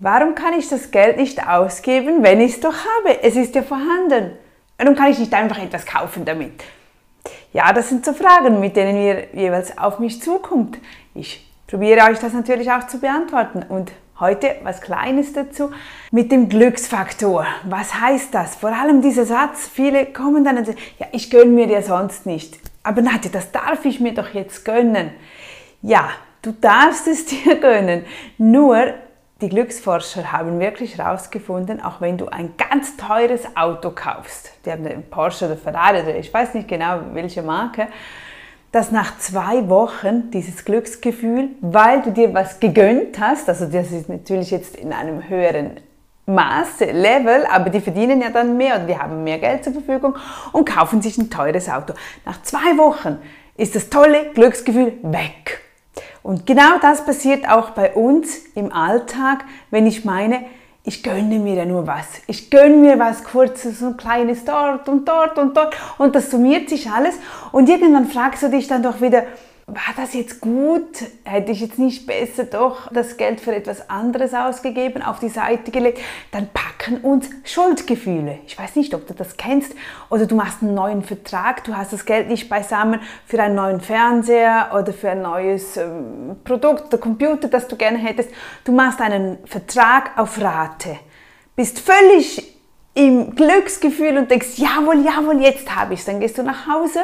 Warum kann ich das Geld nicht ausgeben, wenn ich es doch habe? Es ist ja vorhanden. Warum kann ich nicht einfach etwas kaufen damit? Ja, das sind so Fragen, mit denen ihr jeweils auf mich zukommt. Ich probiere euch das natürlich auch zu beantworten. Und heute was Kleines dazu mit dem Glücksfaktor. Was heißt das? Vor allem dieser Satz, viele kommen dann und sagen, ja, ich gönne mir ja sonst nicht. Aber Nadja, das darf ich mir doch jetzt gönnen. Ja, du darfst es dir gönnen. Nur die Glücksforscher haben wirklich herausgefunden, auch wenn du ein ganz teures Auto kaufst, die haben einen Porsche oder Ferrari oder ich weiß nicht genau welche Marke, dass nach zwei Wochen dieses Glücksgefühl, weil du dir was gegönnt hast, also das ist natürlich jetzt in einem höheren Maße, Level, aber die verdienen ja dann mehr oder die haben mehr Geld zur Verfügung und kaufen sich ein teures Auto. Nach zwei Wochen ist das tolle Glücksgefühl weg. Und genau das passiert auch bei uns im Alltag, wenn ich meine, ich gönne mir ja nur was. Ich gönne mir was kurzes und kleines dort und dort und dort und das summiert sich alles und irgendwann fragst du dich dann doch wieder, war das jetzt gut? Hätte ich jetzt nicht besser doch das Geld für etwas anderes ausgegeben, auf die Seite gelegt? Dann packen uns Schuldgefühle. Ich weiß nicht, ob du das kennst. Oder du machst einen neuen Vertrag, du hast das Geld nicht beisammen für einen neuen Fernseher oder für ein neues ähm, Produkt oder Computer, das du gerne hättest. Du machst einen Vertrag auf Rate. Bist völlig im Glücksgefühl und denkst, jawohl, jawohl, jetzt habe ich es. Dann gehst du nach Hause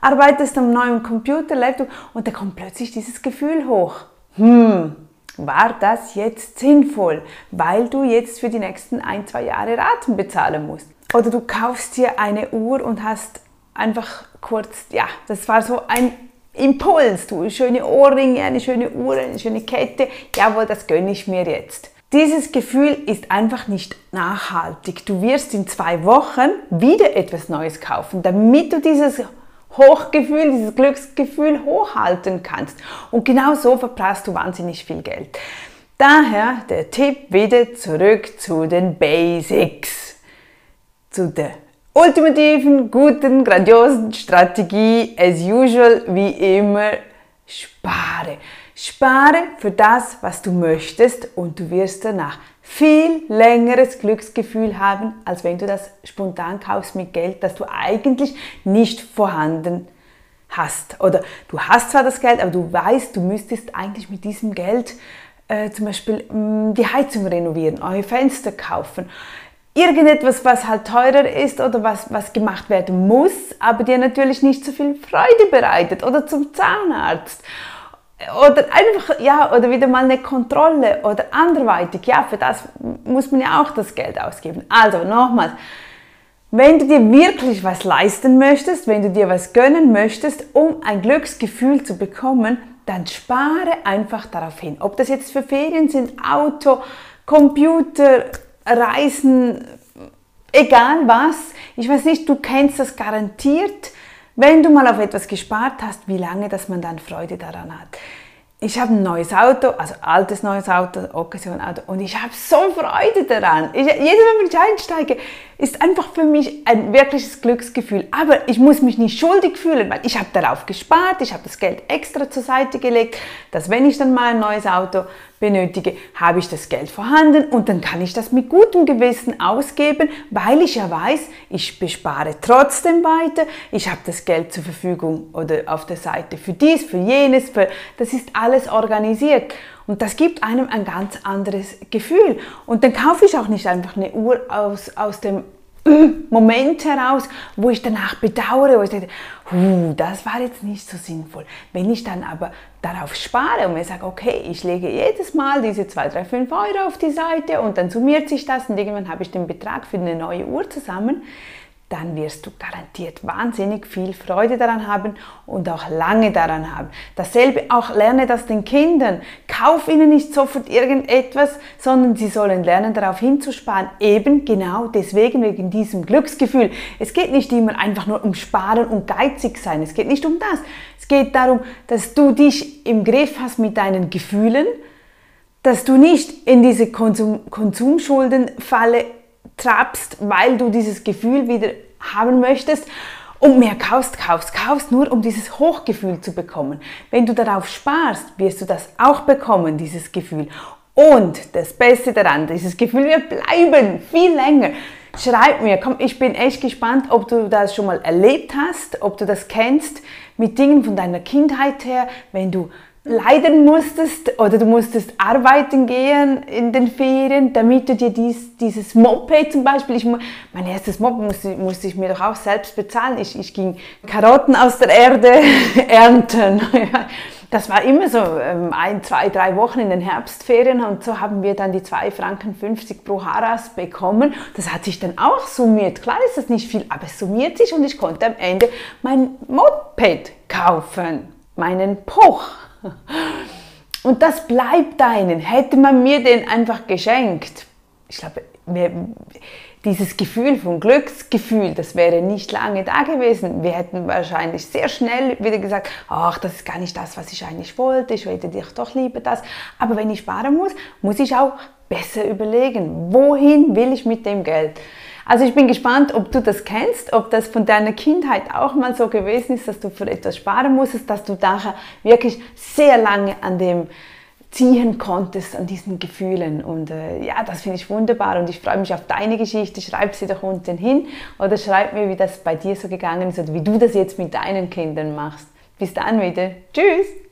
arbeitest am neuen Computer, Laptop und da kommt plötzlich dieses Gefühl hoch. Hm, war das jetzt sinnvoll, weil du jetzt für die nächsten ein, zwei Jahre Raten bezahlen musst? Oder du kaufst dir eine Uhr und hast einfach kurz, ja, das war so ein Impuls, du, schöne Ohrringe, eine schöne Uhr, eine schöne Kette, jawohl, das gönne ich mir jetzt. Dieses Gefühl ist einfach nicht nachhaltig. Du wirst in zwei Wochen wieder etwas Neues kaufen, damit du dieses Hochgefühl, dieses Glücksgefühl hochhalten kannst. Und genau so verprasst du wahnsinnig viel Geld. Daher der Tipp wieder zurück zu den Basics, zu der ultimativen, guten, grandiosen Strategie, as usual, wie immer, spare. Spare für das, was du möchtest und du wirst danach viel längeres Glücksgefühl haben, als wenn du das spontan kaufst mit Geld, das du eigentlich nicht vorhanden hast. Oder du hast zwar das Geld, aber du weißt, du müsstest eigentlich mit diesem Geld äh, zum Beispiel mh, mm, die Heizung renovieren, neue Fenster kaufen. Irgendetwas, was halt teurer ist oder was, was gemacht werden muss, aber dir natürlich nicht so viel Freude bereitet. Oder zum Zahnarzt oder einfach, ja, oder wieder mal eine Kontrolle oder anderweitig, ja, für das muss man ja auch das Geld ausgeben. Also nochmals, wenn du dir wirklich was leisten möchtest, wenn du dir was gönnen möchtest, um ein Glücksgefühl zu bekommen, dann spare einfach darauf hin. Ob das jetzt für Ferien sind, Auto, Computer, Reisen, egal was. Ich weiß nicht, du kennst das garantiert wenn du mal auf etwas gespart hast, wie lange, dass man dann Freude daran hat. Ich habe ein neues Auto, also altes neues Auto, Occasion-Auto und ich habe so Freude daran. Ich, jedes Mal, wenn ich einsteige, ist einfach für mich ein wirkliches Glücksgefühl. Aber ich muss mich nicht schuldig fühlen, weil ich habe darauf gespart, ich habe das Geld extra zur Seite gelegt, dass wenn ich dann mal ein neues Auto benötige, habe ich das Geld vorhanden und dann kann ich das mit gutem Gewissen ausgeben, weil ich ja weiß, ich bespare trotzdem weiter, ich habe das Geld zur Verfügung oder auf der Seite für dies, für jenes, für, das ist alles organisiert. Und das gibt einem ein ganz anderes Gefühl. Und dann kaufe ich auch nicht einfach eine Uhr aus, aus dem Moment heraus, wo ich danach bedauere, wo ich denke, huh, das war jetzt nicht so sinnvoll. Wenn ich dann aber darauf spare und mir sage, okay, ich lege jedes Mal diese 2, 3, 5 Euro auf die Seite und dann summiert sich das und irgendwann habe ich den Betrag für eine neue Uhr zusammen, dann wirst du garantiert wahnsinnig viel Freude daran haben und auch lange daran haben. Dasselbe auch lerne das den Kindern. Kauf ihnen nicht sofort irgendetwas, sondern sie sollen lernen, darauf hinzusparen. Eben genau deswegen, wegen diesem Glücksgefühl. Es geht nicht immer einfach nur um Sparen und geizig sein. Es geht nicht um das. Es geht darum, dass du dich im Griff hast mit deinen Gefühlen, dass du nicht in diese Konsum Konsumschuldenfalle trappst, weil du dieses Gefühl wieder haben möchtest und mehr kaufst, kaufst, kaufst, nur um dieses Hochgefühl zu bekommen. Wenn du darauf sparst, wirst du das auch bekommen, dieses Gefühl. Und das Beste daran, dieses Gefühl wird bleiben, viel länger. Schreib mir, komm, ich bin echt gespannt, ob du das schon mal erlebt hast, ob du das kennst mit Dingen von deiner Kindheit her, wenn du leiden musstest oder du musstest arbeiten gehen in den Ferien, damit du dir dies, dieses Moped zum Beispiel, ich, mein erstes Moped musste, musste ich mir doch auch selbst bezahlen. Ich, ich ging Karotten aus der Erde ernten. Das war immer so ähm, ein, zwei, drei Wochen in den Herbstferien und so haben wir dann die 2,50 Franken pro Haras bekommen. Das hat sich dann auch summiert. Klar ist das nicht viel, aber es summiert sich und ich konnte am Ende mein Moped kaufen, meinen Poch. Und das bleibt deinen. Hätte man mir den einfach geschenkt, ich glaube, dieses Gefühl von Glücksgefühl, das wäre nicht lange da gewesen. Wir hätten wahrscheinlich sehr schnell wieder gesagt, ach, das ist gar nicht das, was ich eigentlich wollte, ich wollte dich doch lieber das. Aber wenn ich sparen muss, muss ich auch besser überlegen, wohin will ich mit dem Geld? Also ich bin gespannt, ob du das kennst, ob das von deiner Kindheit auch mal so gewesen ist, dass du für etwas sparen musstest, dass du nachher wirklich sehr lange an dem ziehen konntest, an diesen Gefühlen. Und äh, ja, das finde ich wunderbar und ich freue mich auf deine Geschichte. Schreib sie doch unten hin oder schreib mir, wie das bei dir so gegangen ist oder wie du das jetzt mit deinen Kindern machst. Bis dann wieder. Tschüss!